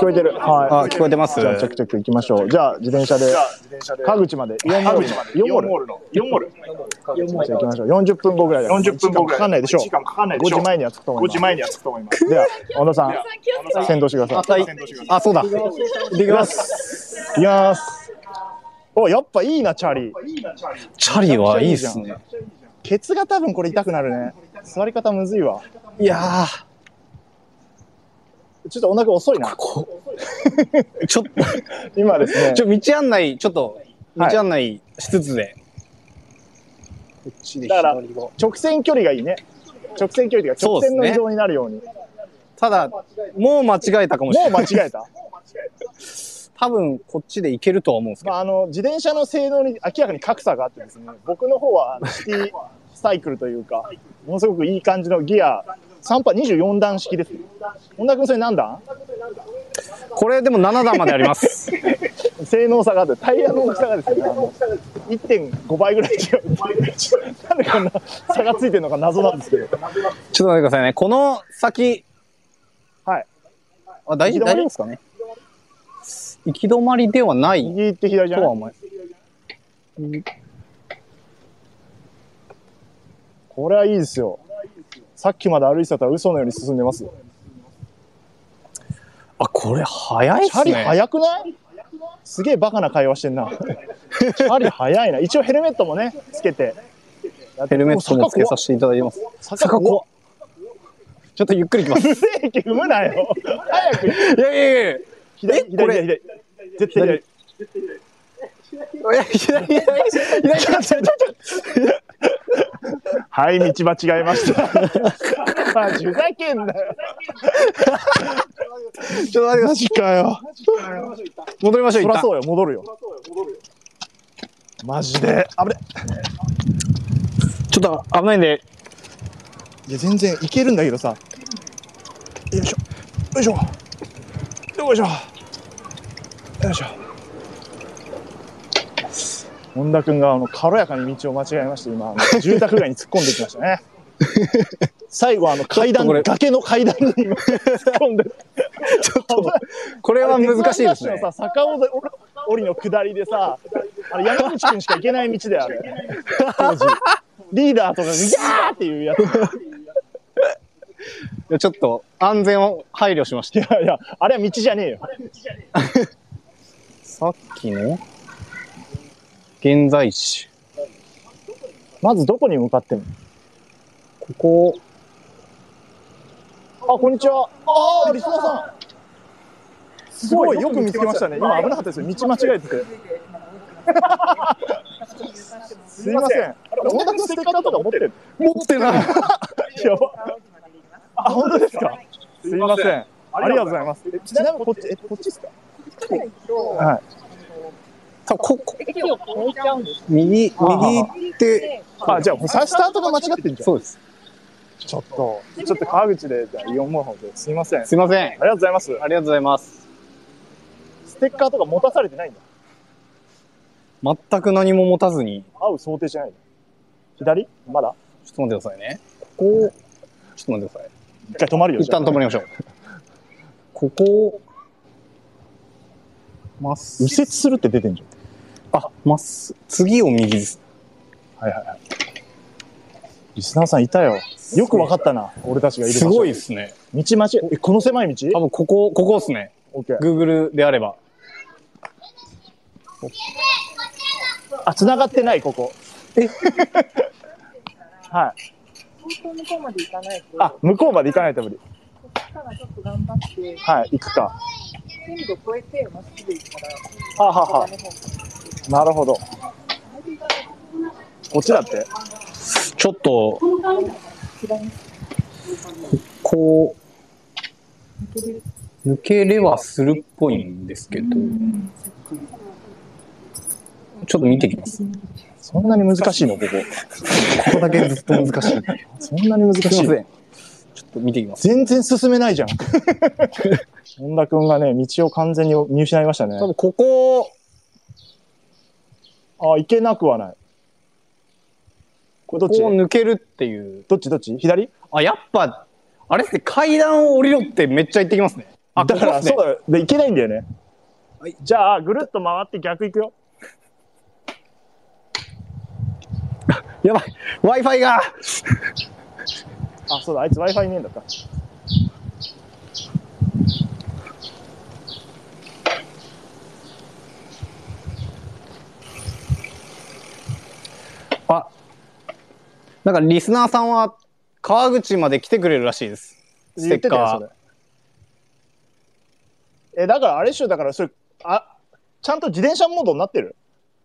聞こえてる。はい。あ、聞こえてますじゃあ、ちょくちょく行きましょう。じゃあ、自転車で、川口まで、4モール。4モール。の4モール。じゃあ行きましょう。40分後ぐらいだから40分後ぐらい。かかんないでしょう。時間かかんないで5しょう。時前には着くと思い5ます。時前には着くと思います。では、小野さん、先導してください。はい。あ、そうだ。行ってきます。いきます。お、やっぱいいな、チャリ。チャリはいいっすね。ケツが多分これ痛くなるね。座り方むずいわ。いやちょっとお腹遅いな。ー、ちょっと、今ですね。ちょ、道案内、ちょっと、道はい案内しつつで。こっちでだから直線距離がいいね。直線距離というか、直線の移動になるように。ただ、もう間違えたかもしもうれない。間違えた。多分、こっちで行けるとは思うんですけど。まあ、あの、自転車の性能に明らかに格差があってですね、僕の方はシティサイクルというか、ものすごくいい感じのギア、3波24段式です。本田君それ何段？これでも7段まであります。性能差があって、タイヤの大きさがですね、あの1.5倍ぐらい違う。なんでこんな差がついてるのか謎なんですけど。ちょっと待ってくださいね。この先、はい。あ、大丈夫、ですかね行き止まりではない右行って左じゃない？とは思。これはいいですよ。さっきまで歩いてたとは嘘のように進んでますよ。あ、これ早いっチャリすね。速くない？すげえバカな会話してんな。チャリ速いな。一応ヘルメットもね、つけて。ヘルメットもつけさせていただきます。坂坂怖怖ちょっとゆっくり行きます。ブレーキ踏むなよ。早く。いやいやいや左、左、左。絶対左。いや左左左 左左はい、道間違えました。マジふざけんなよ。ちょっと待って。マジかよ。戻りましょう、一旦。そりゃそうよ、戻るよ。マジで。あぶね。ちょっと危ないんで、いや、全然いけるんだけどさ。よいしょ。よいしょ。よいしょ。よいしょ。本田君があの軽やかに道を間違えまして、今、あの住宅街に突っ込んできましたね。最後、あの階段崖の階段に今突っ込んで。ちょっと、これは難しいですねあれ。さ、坂尾折りの下りでさ、あれ山口君しか行けない道だよ、あれ。当時。リーダーとかがギャーっていうやつ。ちょっと安全を配慮しました。いやいや、あれは道じゃねえよ。さっきの？現在地。まずどこに向かってんの？ここ、あ、こんにちは。ああ、リスナーさん。すごい、よく見つけましたね。今危なかったですよ。道間違えてて。すいません。あれ、音楽のステッカーとか持ってる持ってない。やば。あ、本当ですか？すいません。ありがとうございます。えちなみにこっち、え、こっちですか？はい。多分こ、こ。右、右って、あ、じゃあ、さスタートが間違ってんじゃん。そうです。ちょっと、ちょっと川口で、じゃあ、イオンモーホンで、すいません。あすいません。りがとうございます。ありがとうございます。ステッカーとか持たされてないんだ。全く何も持たずに、会う想定じゃないの？左？まだ？ちょっと待ってくださいね。ここ、ちょっと待ってください。一回止まるよ。一旦止まりましょう。ここ、まっす右折するって出てんじあ、まっす、次を右です。ゃん。はいはいはい。リスナーさんいたよ。よくわかったな。俺たちがいる場所。すごいですね。道間違え、え、この狭い道？多分ここ、ここですね。オッケー。Google であれば。あ、繋がってない、ここ。え？はい。本当向こうまで行かないと、あ、向こうまで行かないと無理。こっからちょっと頑張って、はい、行くか。線路越えて、まっすぐ行ったら、はあ、はあはあ、なるほど。こっちだって。ちょっと。こう、抜けれはするっぽいんですけど、ちょっと見てきます。そんなに難しいの、ここ。ここだけずっと難しい。そんなに難しい。すいません。ちょっと見ていきます。全然進めないじゃん。本田くんがね、道を完全に見失いましたね多。分ここ、あ、行けなくはない。これどっち？こ抜けるっていう。どっち？どっち？左？あ、やっぱ、あれっすね、階段を降りろってめっちゃ言ってきますね。あ、だから、そうだよ。で、行けないんだよね。はいじゃあ、ぐるっと回って逆行くよ。やばい !Wi-Fi が あ、そうだ、あいつ Wi-Fi ねえんだった。あ、なんかリスナーさんは川口まで来てくれるらしいです。ステッカー。れ。え、だからあれっしょ、だからそれ、あ、ちゃんと自転車モードになってる？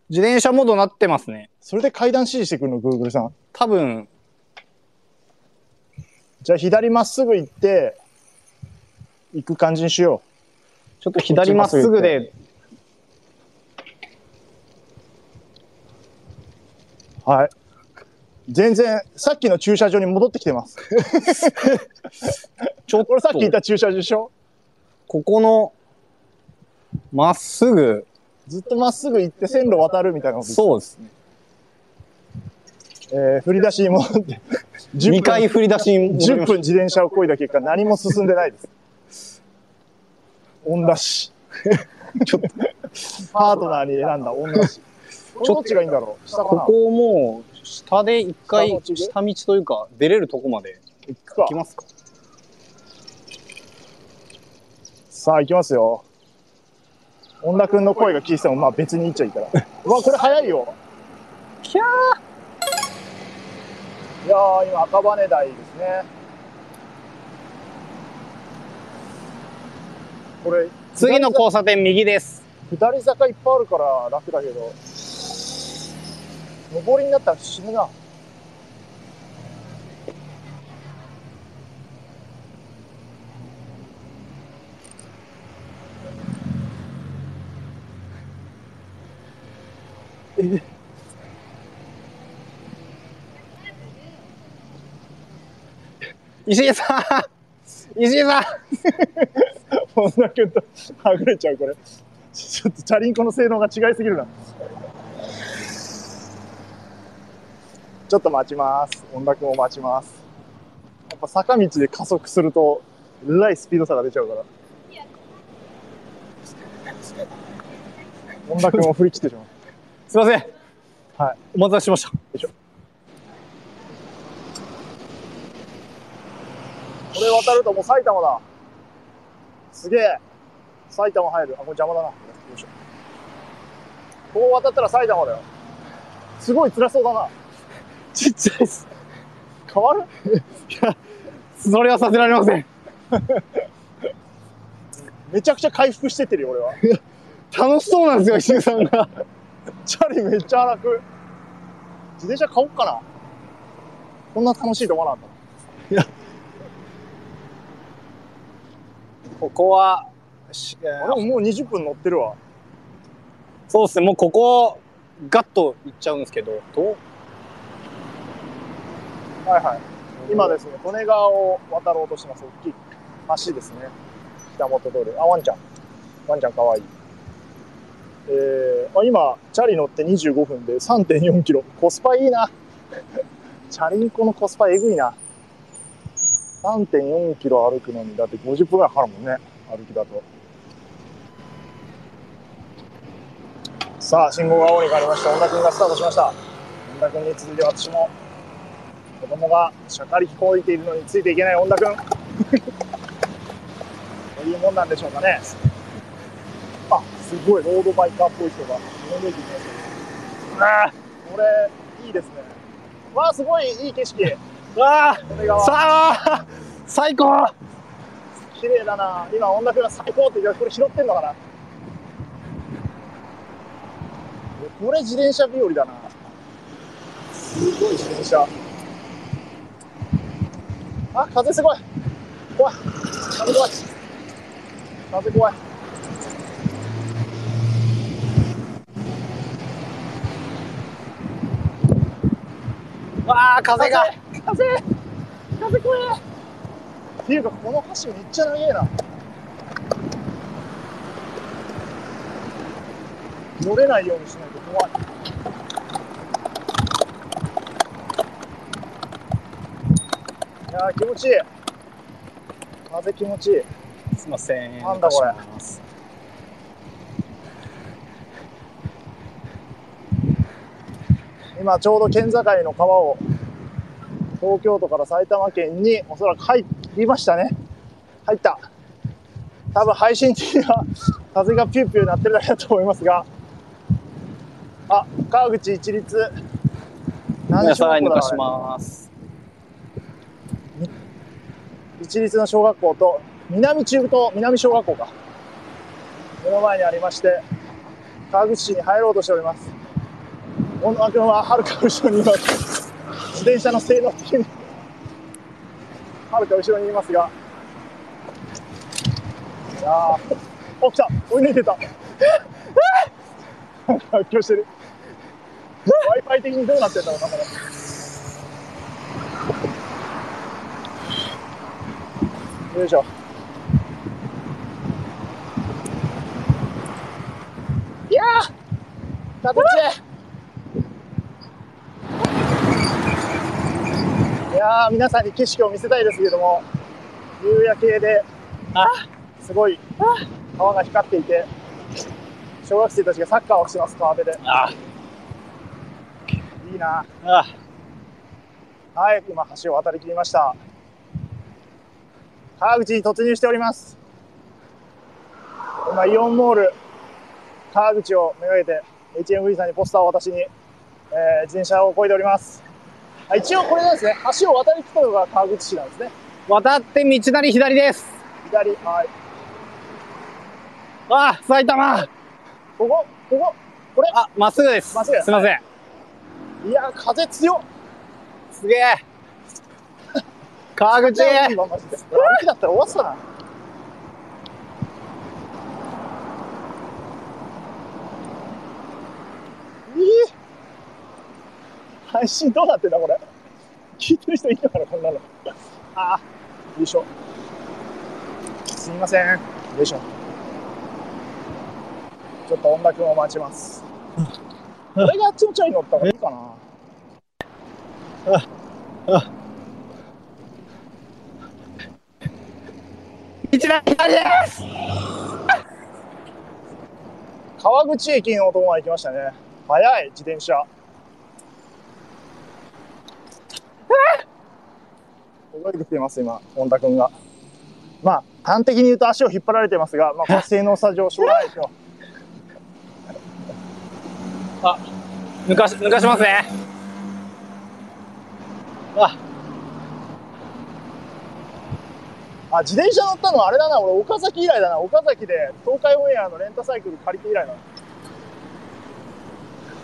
自転車モードになってますね。それで階段指示してくるの、グーグルさん。多分、じゃあ左まっすぐ行って、行く感じにしよちょっと左まっすぐで、う。はい。全然、さっきの駐車場に戻ってきてます。ちょっこれさっき言っと、た駐車場でしょ？ここの、まっすぐ、ずっとまっすぐ行って線路渡るみたいなことそうですね。えー振り出しに戻って、10 2回振り出しに戻り10まし分自転車を漕いだ結果何も進んでないです。恩出し。ちょっと、パートナーに選んだ恩出し。これどっちがいいんだろう？ここをもう、下で一回下道というか、出れるとこまで行くか行き。ますか。さあ行きますよ。恩田くんの声が聞いててもまあ別に言っちゃいいから。うわ、これ早いよ。キャーいやー、今赤羽台ですね。これ、次の交差点右です。下り坂いっぱいあるから楽だけど、上りになったら死ぬな。石井さん石井さん こんなけど、はぐれちゃう、これ。ちょっとチャリンコの性能が違いすぎるな。ちょっと待ちます。音楽も待ちます。やっぱ坂道で加速すると、えらいスピード差が出ちゃうから。音楽も振り切ってしまう。すいません。はい。お待たせしました。これ渡るともう埼玉だ。すげえ。埼玉入る。あ、これ邪魔だな。よいしょ。ここ渡ったら埼玉だよ。すごい辛そうだな。ちっちゃいです。変わる？それはさせられません。めちゃくちゃ回復してってるよ、俺は。楽しそうなんですよ、石井さんが。チャリめっちゃ荒く。自転車買おっかな。こんな楽しいと思わなかっここは、しえた。あでももう20分乗ってるわ。そうですね、もうここ、ガッと行っちゃうんですけど、どう？はいはい。今ですね、利根川を渡ろうとしてます。大きい橋ですね。北本通り。あ、ワンちゃん。ワンちゃんかわいい。えー、あ今、チャリ乗って25分で3.4キロ。コスパいいな。チャリンコのコスパえぐいな。3.4キロ歩くのに、だって50分ぐらいかかるもんね。歩きだと。さあ、信号が青に変わりました。本田君がスタートしました。本田君に続いて私も子供がしゃかりこいているのについていけない恩田君。そういうもんなんでしょうかね。あすごい。ロードバイカーっぽい人が。目の前にいますあーこれいいですね。わあすごい。いい景色。わあさあ最高。綺麗だな。今恩田君が最高って言ってこれ拾ってんのかな。これ自転車日和だな。すごい自転車あ風すごい。怖い。風怖い。風怖い。わあ風が。風。風怖い。っていうか、この橋めっちゃ長えな。乗れないようにしないと怖い。やー気持ちいい。風気持ちいい。すいません。なんだこれ今ちょうど県境の川を東京都から埼玉県におそらく入りましたね。入った。多分配信的には風がピューピュー鳴ってるだけだと思いますが。あ、川口一律。ごめんなさい、抜かします。一律の小学校と南中と南小学校か。目の前にありまして川口市に入ろうとしております。小野君ははるか後ろにいます。自転車の性能的にはるか後ろにいますが。いやー。お来た。追い抜いてた。なんか発狂してる。w i f i 的にどうなってんだろうなこれよいしょ。いやー風強いいやー皆さんに景色を見せたいですけれども、夕焼けで、すごい川が光っていて、小学生たちがサッカーをしてます、川辺で。あ、いいなあ、はい、今橋を渡り切りました。川口に突入しております。今、イオンモール、川口をめがけて、HMV さんにポスターを渡しに、えー自転車を漕いでおります。あ一応これですね、橋を渡り切ったのが川口市なんですね。渡って道なり左です。左、はい。あ、埼玉。ここ、ここ、これ、あ、まっすぐです。まっすぐすいません。いや、風強っ。すげえ。川口。だったら終わってたな。いい配信どうなってんだこれ。聞いてる人いるのかなこんなの。ああ、よいしょ。すみません。よいしょ。ちょっと音楽を待ちます。俺があっちのチャリ乗った方がいいかな。道なり左です。川口駅のとこまで行きましたね。早い、自転車。動いてきています、今、本田君が。まあ、端的に言うと足を引っ張られてますが、まあ、これは性能差上、しょうがないですよ。抜かし、抜かしますね。あ、あ、自転車乗ったのあれだな、俺、岡崎以来だな。岡崎で東海オンエアのレンタサイクル借りて以来だな。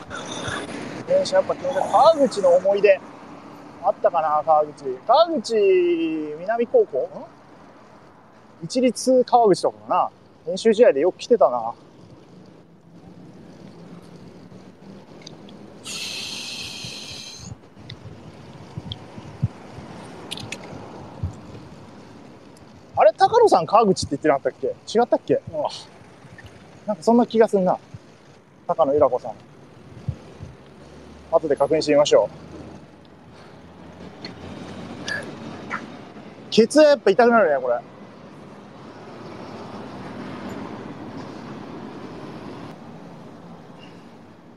自転車やっぱ基本的に川口の思い出あったかな、川口。川口南高校？ん？一律川口とかもな。練習試合でよく来てたな。高野さん川口って言ってなかったっけ？違ったっけ？なんかそんな気がするな。高野由良子さん。後で確認してみましょう。ケツはやっぱ痛くなるね、これ。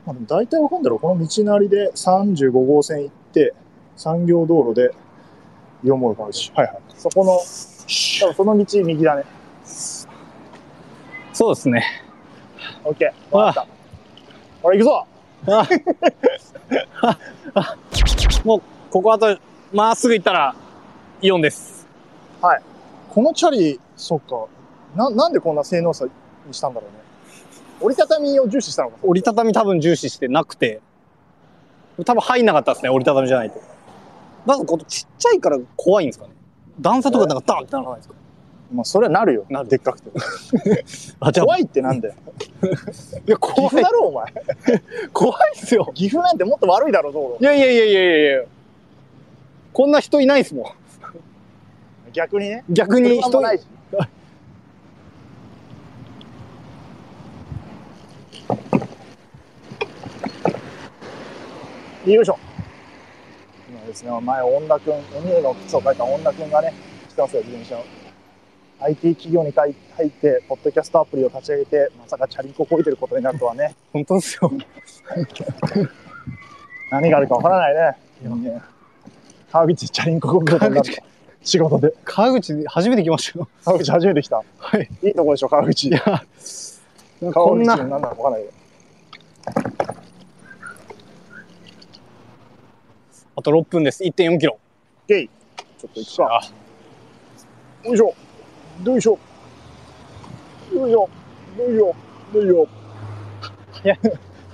まあ、大体わかんだろう。この道なりで35号線行って、産業道路で、イオンモール川口。はいはい。そこの、多分その道右だね。そうですね。オッケー。わかった。ほら、行くぞあもう、ここあと、まっすぐ行ったら、イオンです。このチャリ、そっか。な、なんでこんな性能差にしたんだろうね。折りたたみを重視したのか。折りたたみ多分重視してなくて、多分入んなかったですね、折りたたみじゃないと。なんかこのちっちゃいから怖いんですかね。段差とかなんかダンってならないですか？まあ、それはなるよ。なるでっかくて。あ、じゃあ、怖いってなんだよ。いや、岐怖い阜だ。ろ、お前。怖いっすよ。岐阜なんてもっと悪いだろ、道路。いやいやいやいやいやいやこんな人いないですもん。逆にね。逆に人ないし。よいしょ。今ですね、前、恩田くん、鬼への靴を書いた恩田くんがね、来てますよ、自転車を。IT 企業に入って、ポッドキャストアプリを立ち上げて、まさかチャリンコこいてることになるとはね、本当ですよ。何があるかわからないね。ね川口チャリンコこぐことになると。仕事で。川口で初めて来ましたよ。川口初めて来た。はい。いいとこでしょ、川口。いや、川こんな、口なんだかわからないけあと6分です。1.4キロ。ゲイ。ちょっと行くか。よいしょ。よいしょ。よいしょ。よいしょ。よいしょ。早い。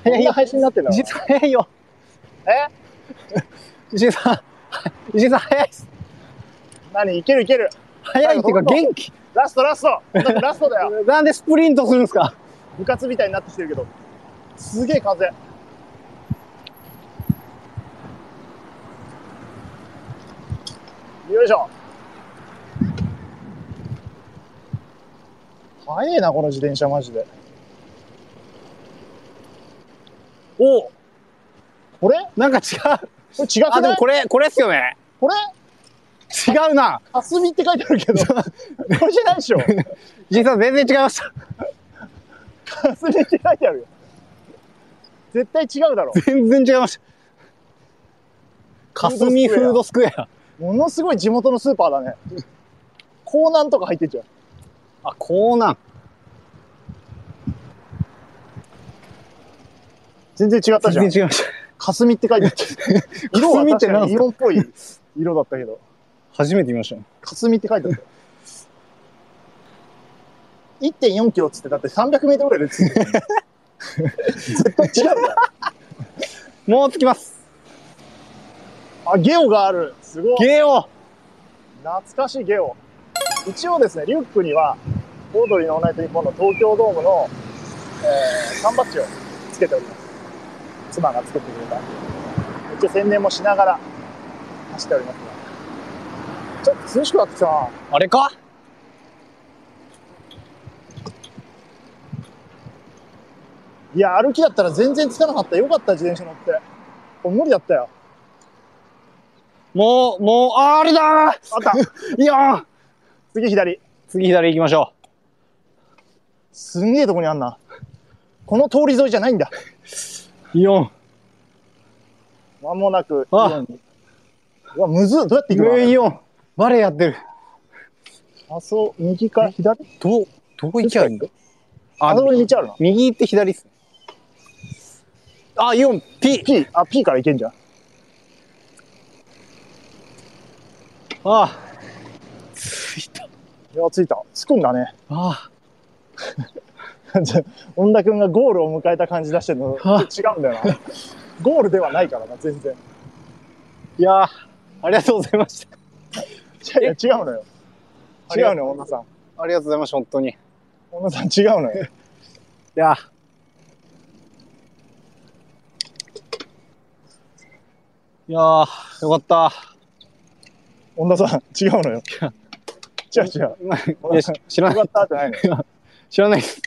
早いよ。配信になってんだ。石井さん早いよ。え石井さん、石井さん早いっす。何いけるいける。早いっていうか元気。ラストラスト。ラストだよ。なんでスプリントするんですか部活みたいになってきてるけど。すげえ風。よいしょ。早いな、この自転車マジで。おおこれ？なんか違う。これ違くあ、でもこれ、これっすよね。これ？違うな。かすみって書いてあるけど。これじゃないでしょ。石井さん全然違いました。かすみって書いてあるよ。絶対違うだろ。全然違いました。かすみフードスクエア。ものすごい地元のスーパーだね。港南とか入ってんじゃん。あ、コーナン。全然違ったじゃん全。然違いました。かすみって書いてある。色は確かに色っぽい色だったけど、初めて見ましたね。かすみって書いてあった。1.4キロっつって、だって300メートルぐらいでついてる。絶対違うよ。もう着きます。あ、ゲオがある。すごい。ゲオ懐かしいゲオ。一応ですね、リュックには、オードリーのオールナイトニッポンの東京ドームの、えー、缶バッジをつけております。妻が作ってくれた。一応宣伝もしながら走っておりますが。ちょっと涼しくなってきたな。あれか？いや、歩きだったら全然つかなかった。よかった、自転車乗って。これ無理だったよ。もう、もう、ああれだーあった。いやー次左。次左行きましょすんげえとこにあんな。この通り沿いじゃないんだ。う。4。まもなく、あイオンにうわ、むずっ。どうやって行くの？上4。バレーやってる。あ、そう、右か左？どう、どう行きゃいいんだああ、そこに道あるな。右行って左っすね。あ、4、P。P、あ、P から行けんじゃん。ああ。着いた。いや、着いた。着くんだね。あ じゃあ恩田君がゴールを迎えた感じ出してるのあ違うんだよな。ゴールではないからな、全然。いやーありがとうございました。いや違うのよ。違うのよ、恩田さん。ありがとうございました、本当に。い恩田さん違うのよ。やいやーよかった。恩田さん、違うのよ。違う違う。いやし知らよか。ったってないのよ。知らないです。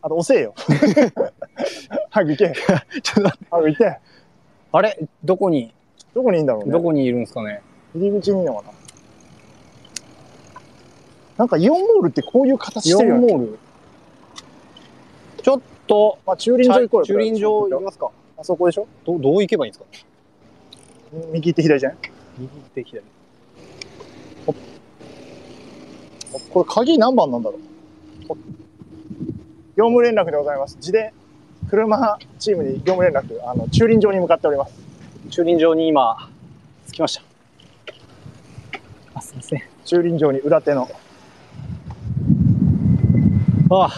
あと、遅えよ。早く行け。ちょっと待って早く行って。あれ？どこに、どこにいいんだろうね。どこにいるんですかね？入り口にいいのかな。なんかイオンモールってこういう形してるよね。ンモール？ちょっと、まあ、駐輪場行こうよ。駐輪場行きますかあそこでしょ？どどう行けばいいんですか？右行って左じゃない右行って左。これ鍵何番なんだろう？業務連絡でございます。自転、車チームに業務連絡、あの、駐輪場に向かっております。駐輪場に今、着きました。あ、すいません。駐輪場に裏手の。あ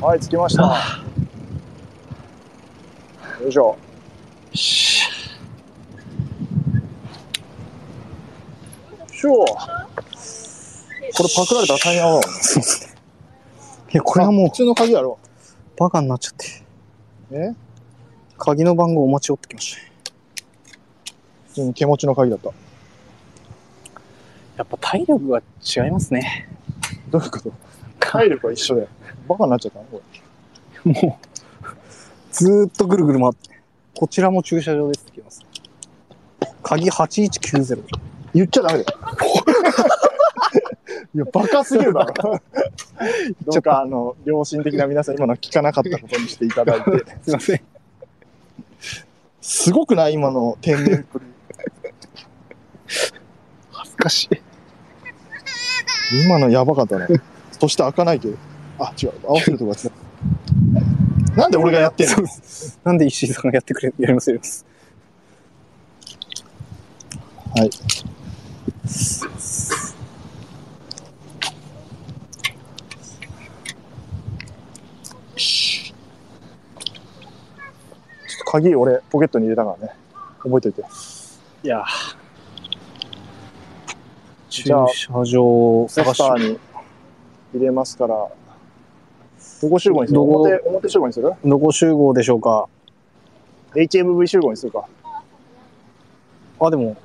はい、着きました。よいしょ。ししょこれパクられたら大変だわ。いや、これはもう普、通の鍵やろ。バカになっちゃって。え？鍵の番号お待ち寄ってきましたね。普通に手持ちの鍵だった。やっぱ体力が違いますね。どういうこと？体力は一緒で。バカになっちゃったの？これ。もう、ずーっとぐるぐる回って。こちらも駐車場ですって来ます。鍵8190。言っちゃダメだよ。いや、バカすぎるだろ。どうか、あの、良心的な皆さん、今のは聞かなかったことにしていただいて。すいません。すごくない今の天然っぷり。恥ずかしい。今のやばかったね。そして開かないけど。あ、違う。合わせるとこが違う。なんで俺がやってんの？なんで石井さんがやってくれ、やりますやります。はい。ちょっと鍵俺ポケットに入れたからね。覚えといて。いや駐車場をセ探しスターに入れますから。どこ集合にする？どこ表、表集合にする？どこ集合でしょうか ?HMV 集合にするか。あ、でも、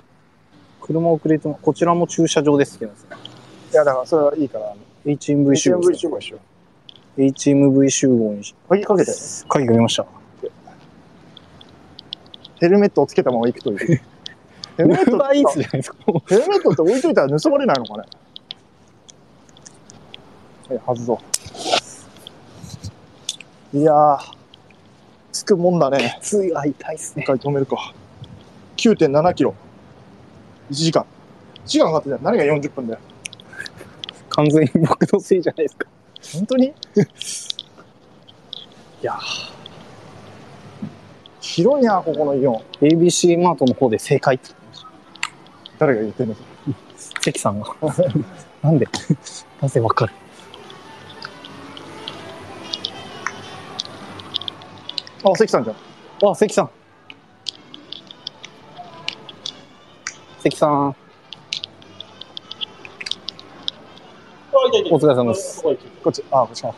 車遅れても、こちらも駐車場ですって言うんですね。いや、だからそれはいいから。HMV 集合 HMV。集合にしよ HMV 集合にし、う。鍵かけて。鍵かけました。ヘルメットをつけたまま行くという。ヘルメットウーバーイーツじゃないですか。ヘルメットって置いといたら盗まれないのかねはい、外そう。いやー、つくもんだね。ついが痛いっすね。一回止めるか。9.7キロ。1時間。1時間かかってたよ。何が40分だよ。完全に僕のせいじゃないですか。本当に？いや広いな、ここのイオン。ABC マートの方で正解って言ってました。誰が言ってんの？関さんが。なんで？なぜわかる？あ、関さんじゃん。あ、関さん。関さん。お疲れ様です。こっち、あ、こっちか。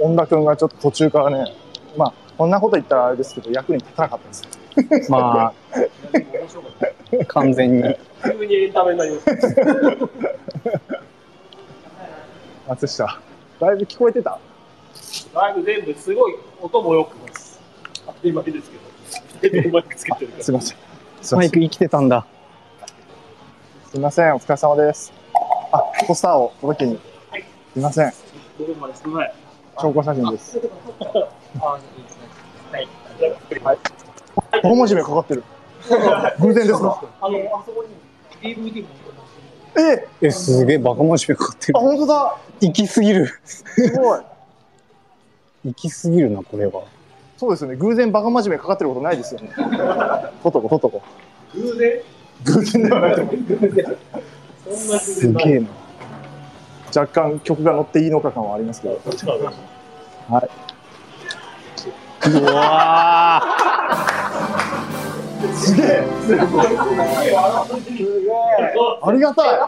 うん。恩田くんがちょっと途中からね、まあ、こんなこと言ったらあれですけど、役に立たなかったです。まあ、完全に。急にエンタメになりました。松下。だいぶ聞こえてた？だいぶ全部すごい音もよくます。当たり前ですけど。マイクつけてるから。すいません。マイク生きてたんだ。すいません。お疲れ様です。あ、ポスターを届けに。すいません。どこまですみません。証拠写真です。あ、いいですね。はい。はい。大真面目かかってる。偶然ですかあの、あそこに DVD もええ、すげえバカ真面目かかってあ、る。本当だ行きすぎる。すごい。行きすぎるな、これは。そうですよね。偶然バカ真面目かかってることないですよね。とっとこ、とっとこ。偶然偶然では ないと思う。す。げえな。若干曲が乗っていいのか感はありますけど。こっちからどうぞうわすげえありがたい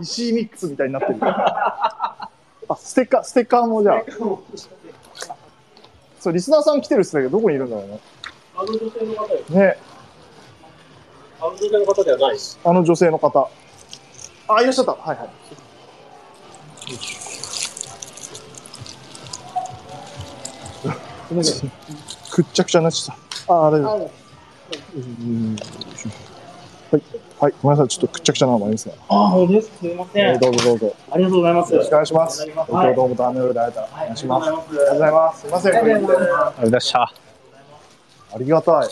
石井ミックスみたいになってる。あ、ステッカー、ステッカーもじゃあ。そう、リスナーさん来てるっすけど、どこにいるんだろうね。あの女性の方です。ね、あの女性の方ではないです。あの女性の方。あ、いらっしゃった。はいはい。くっちゃくちゃになっちゃった。あ、大丈夫。うんはい。はい。ごめんなさい。ちょっとくっちゃくちゃなのもありますね。あ、本当です。すみませえーどうぞどうぞ。ありがとうございます。よろしくお願いします。東京ドームと雨の夜で会えたらお願いします。ありがとうございます。すみません。ありがとうございました。ありがたい。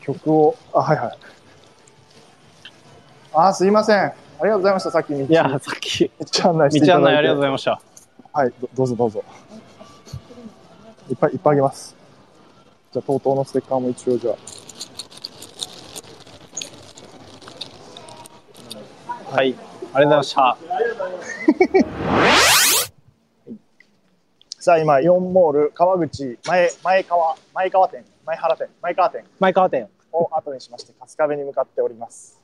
曲を、あ、はいはい。あ、すいません。ありがとうございました。さっき道。いや、さっき、道案内していただいて。道案内ありがとうございました。はい、どどうぞどうぞ。いっぱいいっぱいあげます。じゃあ、TOTO のステッカーも一応じゃあ。はい。ありがとうございました。さあ、今、イオンモール川口前、前川、前川店、前原店、前川店前川店。を後にしまして、春日部に向かっております。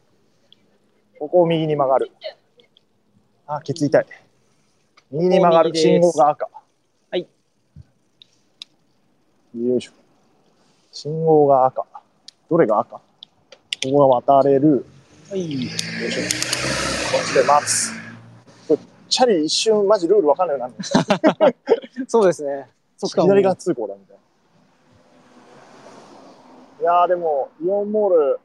ここを右に曲がる。あ、ケツ痛い。右に曲がる。信号が赤。はい。よいしょ。信号が赤。どれが赤？ここが渡れる。はい。よいしょ。こっちで待つ。チャリ一瞬マジルールわかんないようになる そうですね。かも左側通行だみたいな。いやーでも、イオンモール、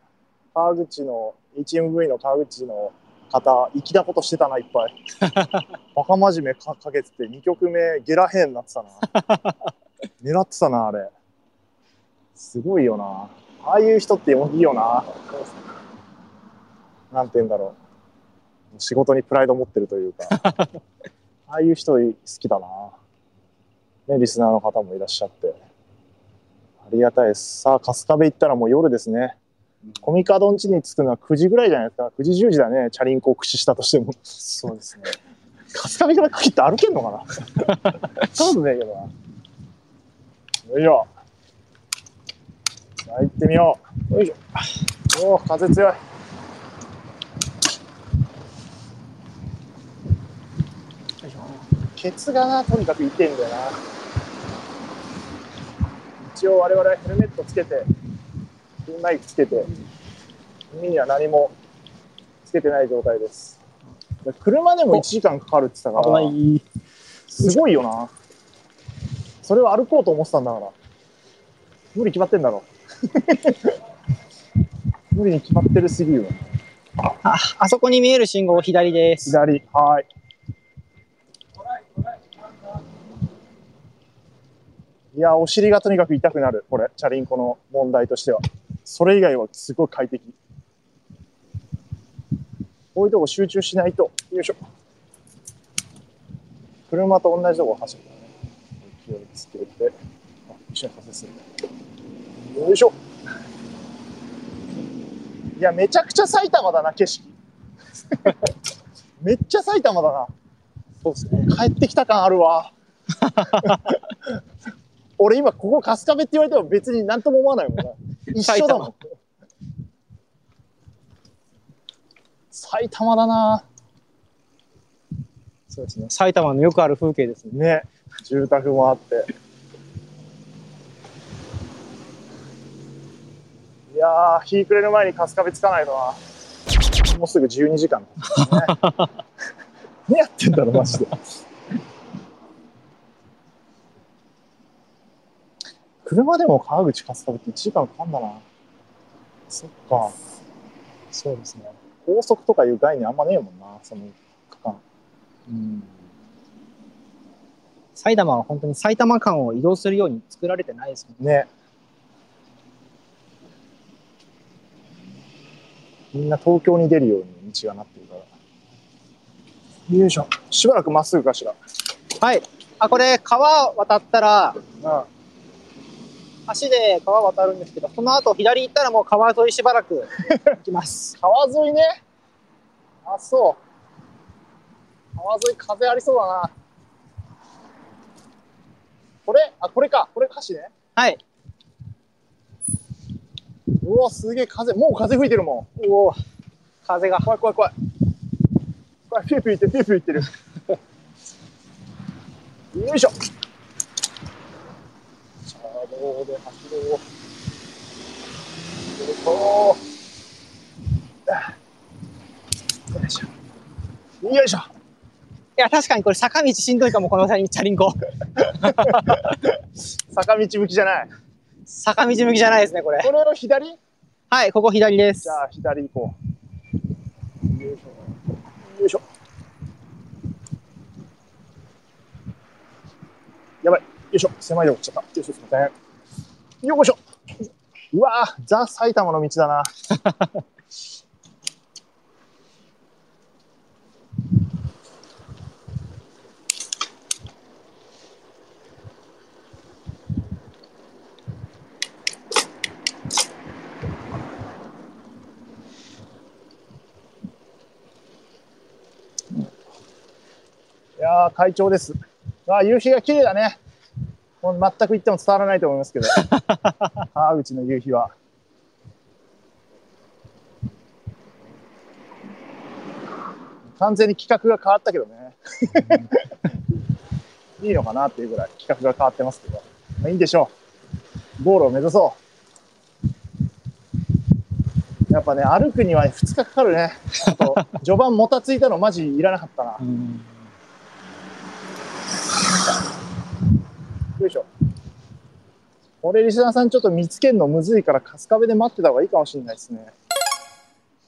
川口の、HMV の川口の方、粋なことしてたな、いっぱい。バカ真面目かかけてて、2曲目、ゲラヘンになってたな。狙ってたな、あれ。すごいよな。ああいう人っていいよな。なんて言うんだろう。仕事にプライド持ってるというか。ああいう人好きだな。ね、リスナーの方もいらっしゃって。ありがたいです。さあ、春日部行ったらもう夜ですね。コミカドン地に着くのは9時ぐらいじゃないですか。9時10時だね。チャリンコを駆使したとしても。そうですね。春日部からかけって歩けんのかな？そうねえけどな。よいしょ。さあ行ってみよう。よいしょ。おお、風強い。ケツがな、とにかく痛いんだよな。一応我々はヘルメットつけて、ピンマイクつけて、耳には何もつけてない状態です。車でも1時間かかるって言ってた危から、ない。すごいよな。それを歩こうと思ってたんだから。無理決まってんだろ。無理に決まってるすぎるよ。あ、あそこに見える信号左です。左、はい。いや、お尻がとにかく痛くなる、これ、チャリンコの問題としては。それ以外はすごい快適。こういうとこ集中しないと。よいしょ。車と同じとこ走るからね。勢いつけて、あ、一緒に風する。よいしょ。いや、めちゃくちゃ埼玉だな、景色。めっちゃ埼玉だな。そうですね。帰ってきた感あるわ。俺今ここ春日部って言われても別に何とも思わないもんな。一緒だもん。埼玉だな。そうですね。埼玉のよくある風景ですね。ね。住宅もあって。いやー、日暮れる前に春日部着かないとな。もうすぐ12時間、ね。何やってんだろ、マジで。車でも川口春日部って1時間かかんだな。そっか。そうですね。高速とかいう概念あんまねえもんな、その区間。うん。埼玉は本当に埼玉間を移動するように作られてないですもんね。ね。みんな東京に出るように道がなってるから。よいしょ。しばらくまっすぐかしら。はい。あ、これ川渡ったら、あ橋で川渡るんですけど、その後左行ったらもう川沿いしばらく行きます。川沿いね。あ、そう。川沿い風ありそうだな。これ？あ、これか。これ歌詞ね。はい。うわ、すげえ風。もう風吹いてるもん。おお、風が。怖い怖い怖い。怖い、ピューピューいってる、ピューピューいってる。よいしょ。車道で走ろう。よいしょ。よいしょ。よいしょ。いや、確かにこれ坂道しんどいかも、このチャリンコ。坂道向きじゃない。坂道向きじゃないですね、これ。これの左？はい、ここ左ですじ。ゃあ左行こう。よいしょ。よいしょ。やばい。よいしょ。狭いとこ来ちゃった。よいしょ、すいません。よいしょ。うわぁ、ザ・埼玉の道だな。いやー、快調です。あ夕日が綺麗だね。もう全く言っても伝わらないと思いますけど。川口の夕日は。完全に企画が変わったけどね。いいのかなっていうぐらい企画が変わってますけど。まあ、いいんでしょう。ゴールを目指そう。やっぱね、歩くには2日かかるね。あと、序盤もたついたのマジいらなかったな。うんよいしょ。これ、リスナーさんちょっと見つけるのむずいから、春日部で待ってた方がいいかもしれないですね。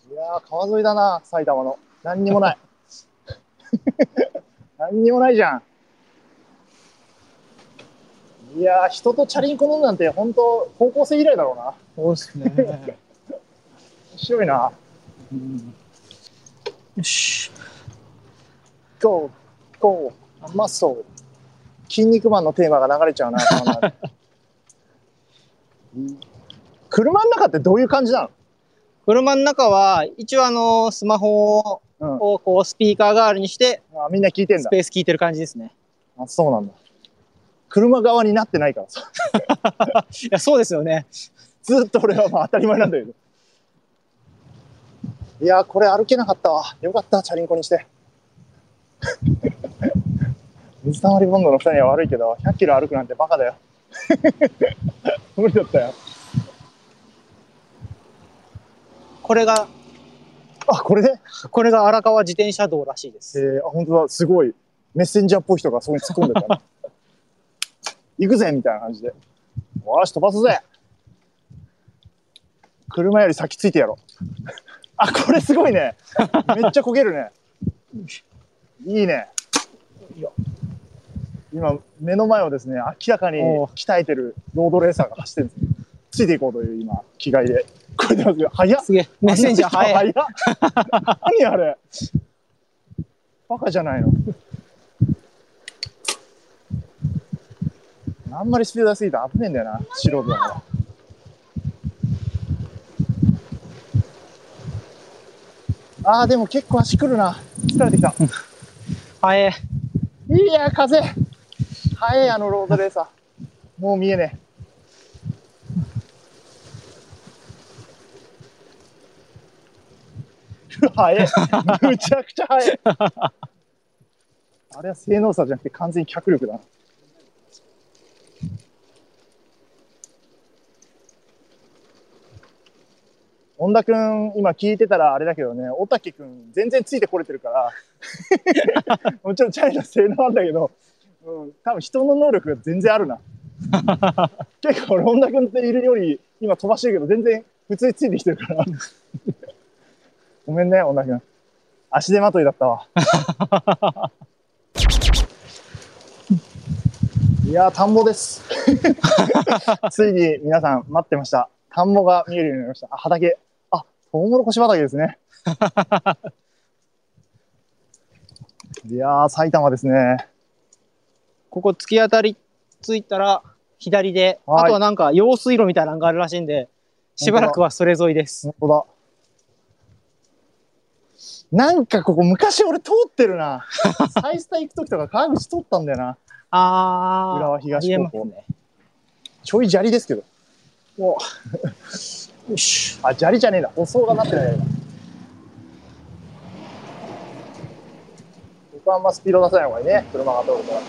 いやー、川沿いだな、埼玉の。何にもない。何にもないじゃん。いやー、人とチャリンコ乗るなんて、本当高校生以来だろうな。そうですね。面白いな。よし。Go, go, マッソー。筋肉マンのテーマが流れちゃうな、車の中ってどういう感じなの？車の中は、一応あの、スマホをこうスピーカー代わりにして、あみんな聞いてんスだ。ペース聞いてる感じですね。あ、そうなんだ。車側になってないからさ。いや、そうですよね。ずっと俺はまあ当たり前なんだけど。いやー、これ歩けなかったわ。よかった、チャリンコにして。水溜りボンドの二人は悪いけど、100キロ歩くなんてバカだよ。無理だったよ。これが、あ、これで？これが荒川自転車道らしいです。えー、あ、本当だ、すごい。メッセンジャーっぽい人がそこに突っ込んでた、ね。行くぜみたいな感じで。よし、飛ばすぜ車より先ついてやろう。あ、これすごいね。めっちゃ焦げるね。いいね。今、目の前をですね、明らかに鍛えてるロードレーサーが走ってるんです。ついていこうという今、気概で。これでますよ。早っ。すげえ。メッセンジャー 早っ。何あれ。バカじゃないの。あんまりスピード出しすぎたら危ねえんだよな素人だから。あーでも結構足くるな。疲れてきた。早い。いや風速いあのロードレーサー。もう見えねえ。速い。むちゃくちゃ速い。あれは性能差じゃなくて完全に脚力だな。本田くん、今聞いてたらあれだけどね、小竹くん全然ついてこれてるから、もちろんチャリの性能あんだけど、うん、多分人の能力が全然あるな。結構俺、本田君っているより今飛ばしてるけど、全然普通についてきてるから。ごめんね、本田君。足手まといだったわ。いやー、田んぼです。ついに皆さん待ってました。田んぼが見えるようになりました。あ、畑。あ、トウモロコシ畑ですね。いやー、埼玉ですね。ここ突き当たりついたら左で、はいあとはなんか用水路みたいなのがあるらしいんで、しばらくはそれ沿いです。本当だ。なんかここ昔俺通ってるな。サイスタ行く時とか川口通ったんだよな。あー。浦和東高校ね。ちょい砂利ですけど。よし。あ、砂利じゃねえだ。舗装がなってないはあんまスピード出さない方がいいね。車が通るから。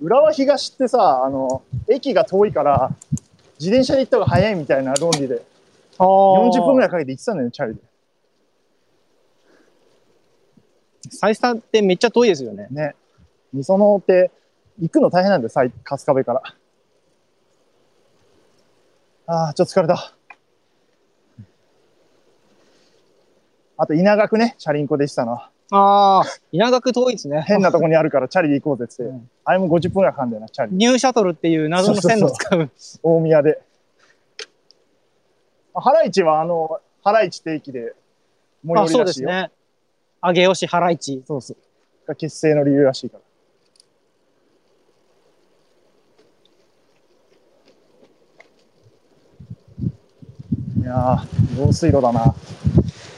浦和東ってさ、あの、駅が遠いから、自転車で行った方が早いみたいな論理で、あー40分ぐらいかけて行ってたんだよね、チャリで。サイスタってめっちゃ遠いですよね。ね。みそのって、行くの大変なんだよ、春日部から。ああ、ちょっと疲れた。あと、稲学ね、チャリンコでしたのは。あー。稲学遠いですね。変なとこにあるからチャリで行こうぜっつって。うんあれも50分ぐらいかかるんだよな、チャリ。ニューシャトルっていう謎の線路を使う。大宮で。あ原市は、あの、原市って駅で最寄あ、そうりらしいよ。ですね。上尾市原市。そうそう。が結成の理由らしいから。いやー、用水路だな。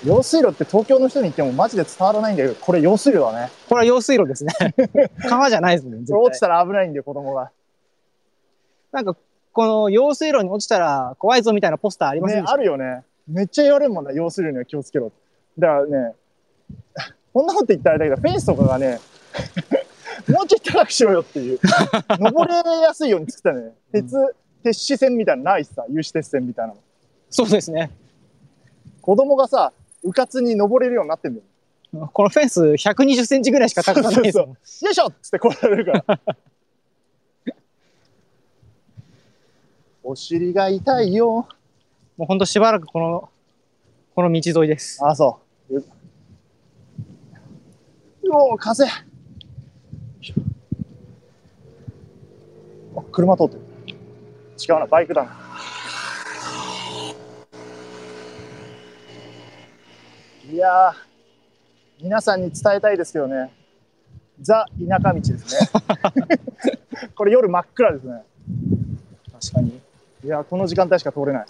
用水路って東京の人に言ってもマジで伝わらないんだけど、これ用水路だね。これは用水路ですね。川じゃないですもんね。落ちたら危ないんだよ、子供が。なんか、この用水路に落ちたら怖いぞみたいなポスターありませんね、あるよね。めっちゃ言われるもんな、用水路には気をつけろ。だからね、こんなこと言ったらあれだけど、フェンスとかがね、もうちょい高くしろよっていう。登れやすいように作ったね。鉄、鉄子線みたいなのないしさ、有刺鉄線みたいなの。そうですね。子供がさ、うかつに登れるようになってんだよ。このフェンス120センチぐらいしか高さないですもん。よいしょっつって来られるから。お尻が痛いよ。もうほんとしばらくこの、この道沿いです。あ、そう。うおー、風。あ、車通ってる。違うな、バイクだな。いやー、皆さんに伝えたいですけどね。ザ・田舎道ですね。これ夜真っ暗ですね。確かに。いやー、この時間帯しか通れない。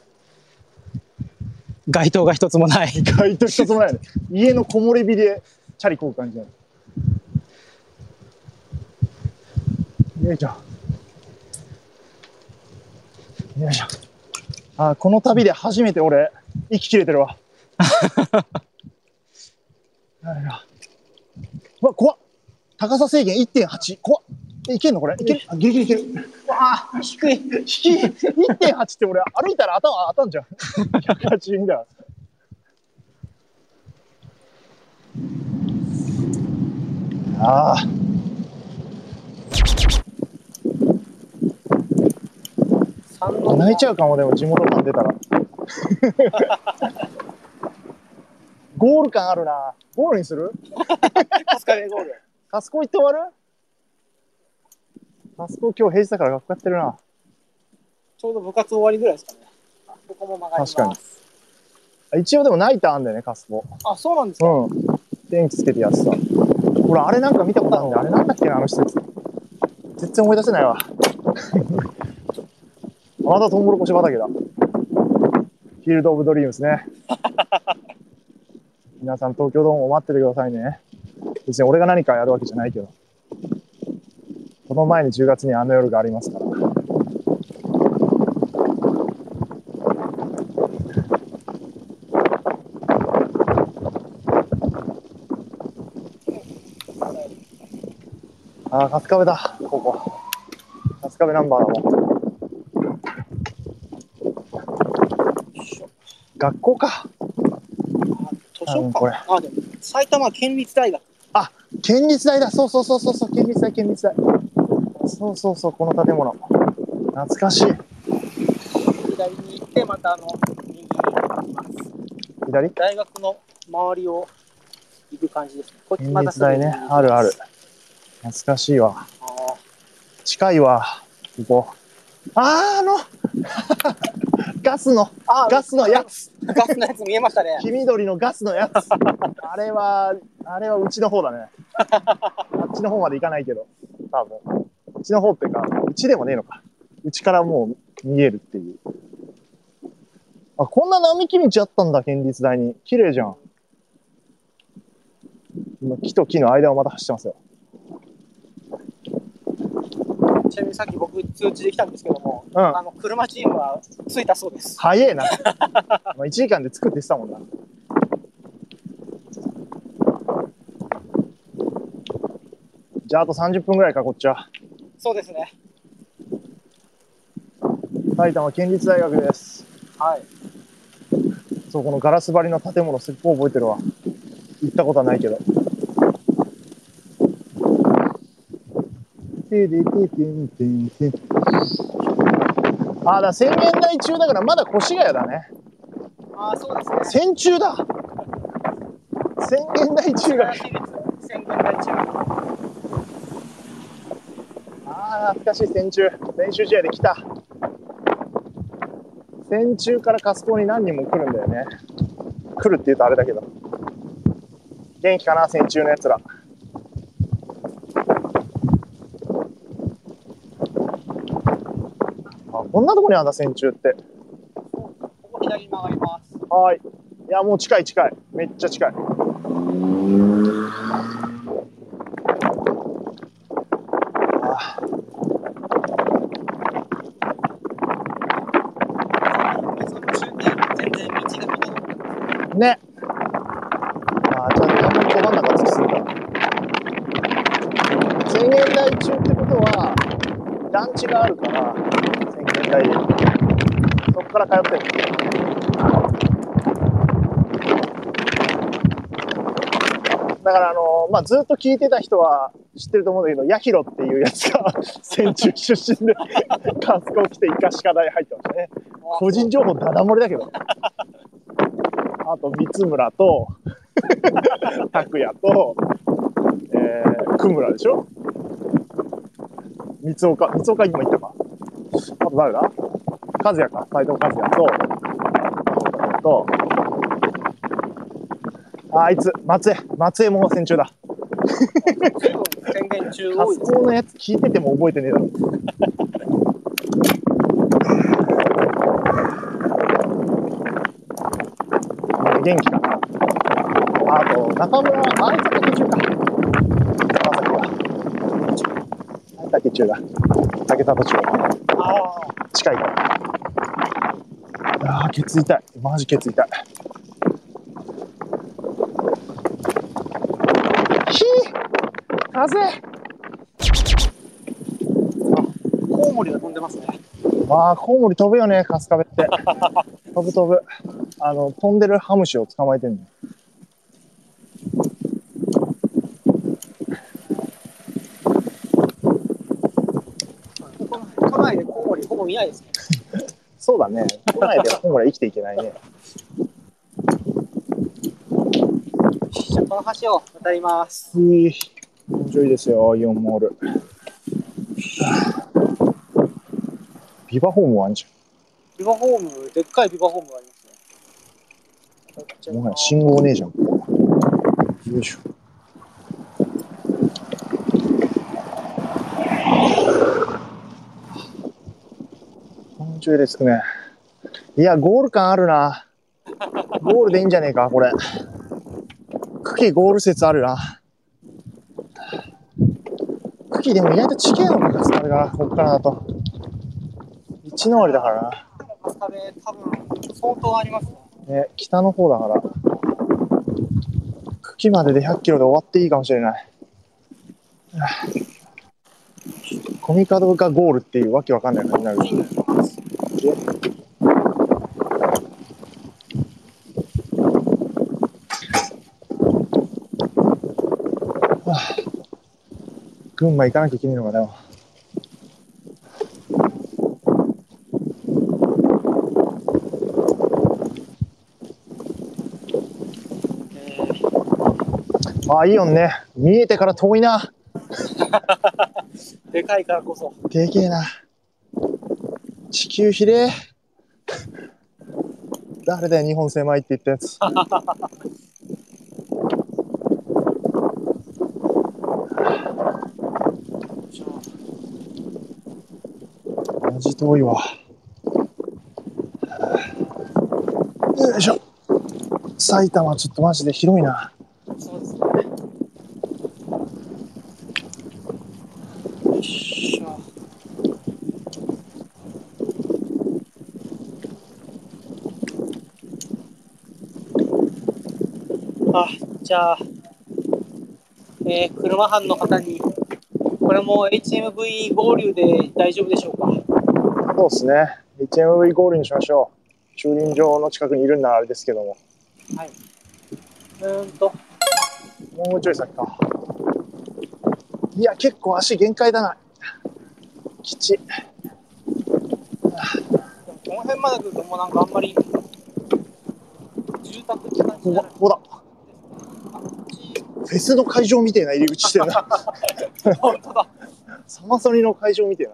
街灯が一つもない。意外と一つもないね。家の木漏れ日でチャリこう感じなの。よいしょ。よいしょ。あー、この旅で初めて俺、息切れてるわ。わ、怖っ。高さ制限1.8。怖っ。えいけんのこれ？いける？あギリギリいける。わあ、低い。低い。1.8って俺歩いたら頭当たんじゃん。182だ。ああ。泣いちゃうかも、でも地元感出たら。ゴール感あるな。ゴールにする？カスカベゴール。カスコ行って終わる？カスコ今日平日だから学校やってるな。ちょうど部活終わりぐらいですかね。あここも曲がります。確かに一応でもナイターあんだよね、カスコ。あ、そうなんですか？うん。電気つけてやってた。俺、あれなんか見たことあるんだよ。あれなんだっけな、あの施設。全然思い出せないわ。またトウモロコシ畑だ。フィールド・オブ・ドリームスね。皆さん、東京ドームを待っててくださいね。別に俺が何かやるわけじゃないけど。この前に10月にあの夜がありますから。ああ、春日部だ、ここ。春日部ナンバーだもん。学校か。図書館これあ、でも、埼玉県立大学。県立大だ。そうそうそうそうそう、県立大、県立大。そうそうそう、この建物。懐かしい。左に行って、またあの、右に行きます。左？大学の周りを行く感じですね。こっち県また立大ね。あるある。懐かしいわ。あ近いわ。ここ。あー、あのガスの、あガスのやつ。ーガスのやつ見えましたね。黄緑のガスのやつ。あれは、あれはうちの方だね。あっちの方まで行かないけど、多分。うちの方っていうか、うちでもねえのか。うちからもう見えるっていう。あ、こんな並木道あったんだ、県立大に。綺麗じゃん。今、木と木の間をまた走ってますよ。ちなみにさっき僕通知できたんですけども、うん。あの、車チームは着いたそうです。早えな。まあ1時間で作ってたもんな。じゃああと30分ぐらいか、こっちは。そうですね。埼玉県立大学です。はい。そう、このガラス張りの建物すっごい覚えてるわ。行ったことはないけど。てでててんてんてんあ、だ宣言台中だからまだ越谷だね。ああ、そうですね。戦中だ。宣言台中学。宣言台中。ああ、懐かしい戦中。練習試合で来た。戦中からカスコに何人も来るんだよね。来るって言うとあれだけど。元気かな、戦中のやつら。あ、こんなとこにあんだ、戦中って。ここ左に曲がります。はーい。いや、もう近い近い。めっちゃ近い。あ別の中継全然道が整ってます。ね。あーちゃんとあんまりど真ん中突きすぎた。宣言台中ってことは、団地があるから、宣言帰り。そこから通ってる。だからあのまあ、ずっと聞いてた人は知ってると思うんだけど、ヤヒロっていうやつが 戦中出身で、カスコを着てイカシカ大入ってましたね。個人情報ダダ漏れだけど。あと、三村と、拓也と、えー、久村でしょ？三岡、三岡今言ったかあと誰だ？和也か、斎藤和也と、と、ああいつ、松江、松江も戦中だ。宣言中多いです。コのやつ聞いてても覚えてねえだろ。元気か？な。あと、中村、あいつは竹中か。川崎は。あ竹中だ。竹田途中。あ近いから。ああ、ケツ痛い。マジケツ痛い。ひー風コウモリが飛んでますね。ああ、コウモリ飛ぶよね、春日部って。飛ぶ飛ぶ。あの、飛んでるハムシを捕まえてんの。都内でコウモリほぼ見ないですね。そうだね。都内で生きていけないね。じゃあこの橋を渡ります。いい。面白いですよ、イオンモール。ビバホームもあんじビバホーム、でっかいビバホームがありますね。ゃん。もはや信号ねえじゃん。よいしょ。面白いですね。いや、ゴール感あるな。ゴールでいいんじゃねえか、これ。茎ゴール説あるな。茎でも意外と地形のかかるから、こっからだと。一の割だからな。多分相当ありますね。ね、北の方だから。茎までで100キロで終わっていいかもしれない。はあコミカドがゴールっていうわけわかんない感じになる。群馬行かなきゃいけないのかな。あ、イオンね。見えてから遠いな。でかいからこそ。でけえな。地球比例。誰だよ、日本狭いって言ったやつ。遠いわ。よいしょ。埼玉ちょっとマジで広いな。そうですね。よいしょ。あ、じゃあ、えー、車班の方に、これも HMV 合流で大丈夫でしょうか？そうですね。HMV ゴールにしましょう。駐輪場の近くにいるんならあれですけども。はい。うーんと、もうちょい先か。いや、結構足限界だな。きち。でもこの辺まで来るともうなんかあんまり住宅って感じここじゃないここだ。フェスの会場みたいな入り口してるな。本当だ。サマソニの会場みたいな。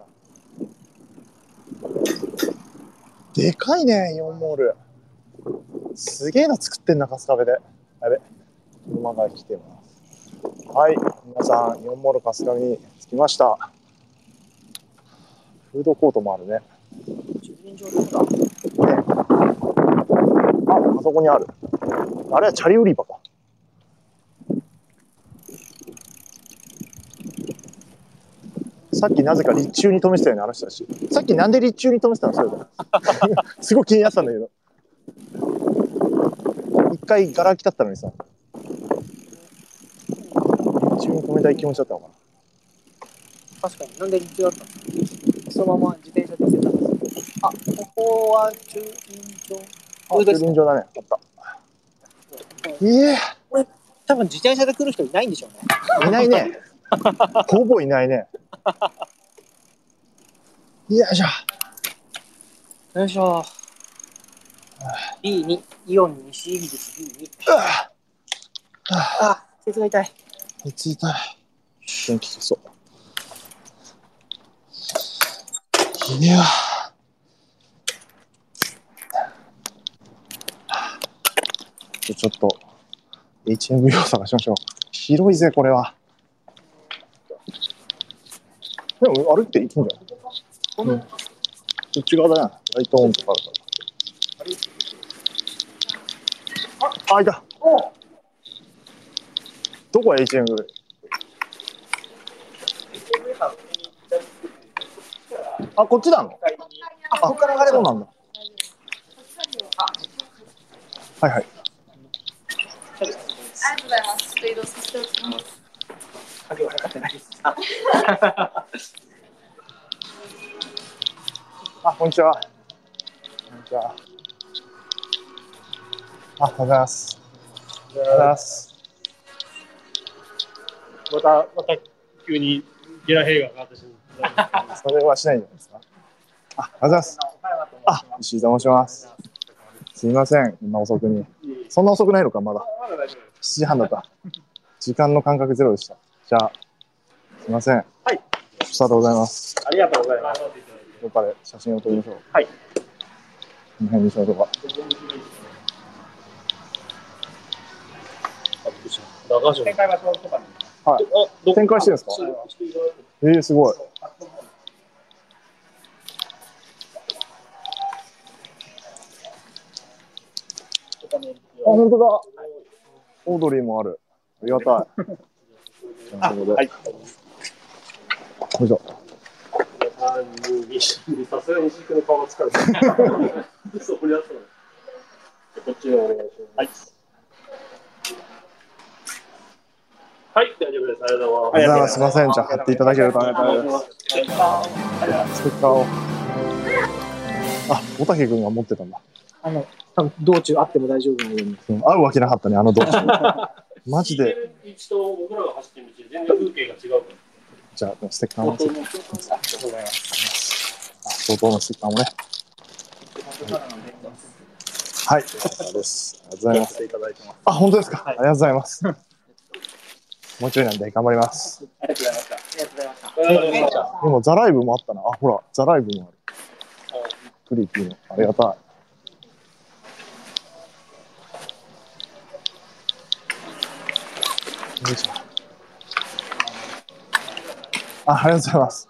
でかいね、イオンモール。すげえの作ってんな、春日部で。やべ。車が来てます。はい、皆さん、イオンモール春日部に着きました。フードコートもあるね。駐輪場どこだあ、あそこにある。あれはチャリ売り場か。さっきなぜか立中に止めてたよね、あの人たち。さっきなんで立中に止めてたのそれ すごい気になってたんだけど。一回ガラ空きだったのにさ。立中に止めたい気持ちだったのかな。確かに。なんで日中だったの？そのまま自転車で出てたんですここは駐輪場。あ、駐輪場だね。あった。いえ、多分自転車で来る人いないんでしょうね。いないね。ほぼいないね。よいしょ。よいしょ。B2、イオン西入りです、B2。ああ、ケツが痛い。あ、ついたい。電気消そう。いや。ちょちょっと、HMV を探しましょう。広いぜ、これは。でも、歩いていけんじゃん。うん。こっち側だな。ライトオンとかあるから。あ、あ、いた。どこ HMV? あ、こっちなのあ、ここから上がれそうなんだ。はいはい。ありがとうございます。ちょっと移動させておきます。影は測ってないです。あ、こんにちは。こんにちは。あ、おはようございます。おはようございます。また、また急にゲラヘイが上がってしまう。それはしないんじゃないですか。あ、おはようございます。あ、石井と申します。すみません、こんな遅くに。そんな遅くないのか、まだ。7時半だった。時間の感覚ゼロでした。じゃあ、すみません。はい。スタートございます。ありがとうございます。どっかで写真を撮りましょう。はい。この辺にしましょうか。展開場所とかに。はい。あ、展開してるんですか？えー、すごい。あ、本当だ。オードリーもある。ありがたい。はい。さすがにの顔が疲れた。こっちをお願いします。はい。はい、大丈夫です。ありがとうございます。す。すみません。じゃあ、貼っていただけるとありがたいです。ステッカーを。あ、小竹君が持ってたんだ。あの、多分道中あっても大丈夫なように。うん会うわけなかったね、あの道中。マジで。道と僕らが走ってる道、全然風景が違うから。じゃあ、ステッカーも。ありがとうございます。あ、相当のステッカーもね。はい、です。ありがとうございます。あ、本当ですか。ありがとうございます。もうちょいなんで頑張ります。ありがとうございました。ありがとうございました。でも、ザライブもあったな。あ、ほら、ザライブもある。クリーピーの。ありがたい。あ、ありがとうございます。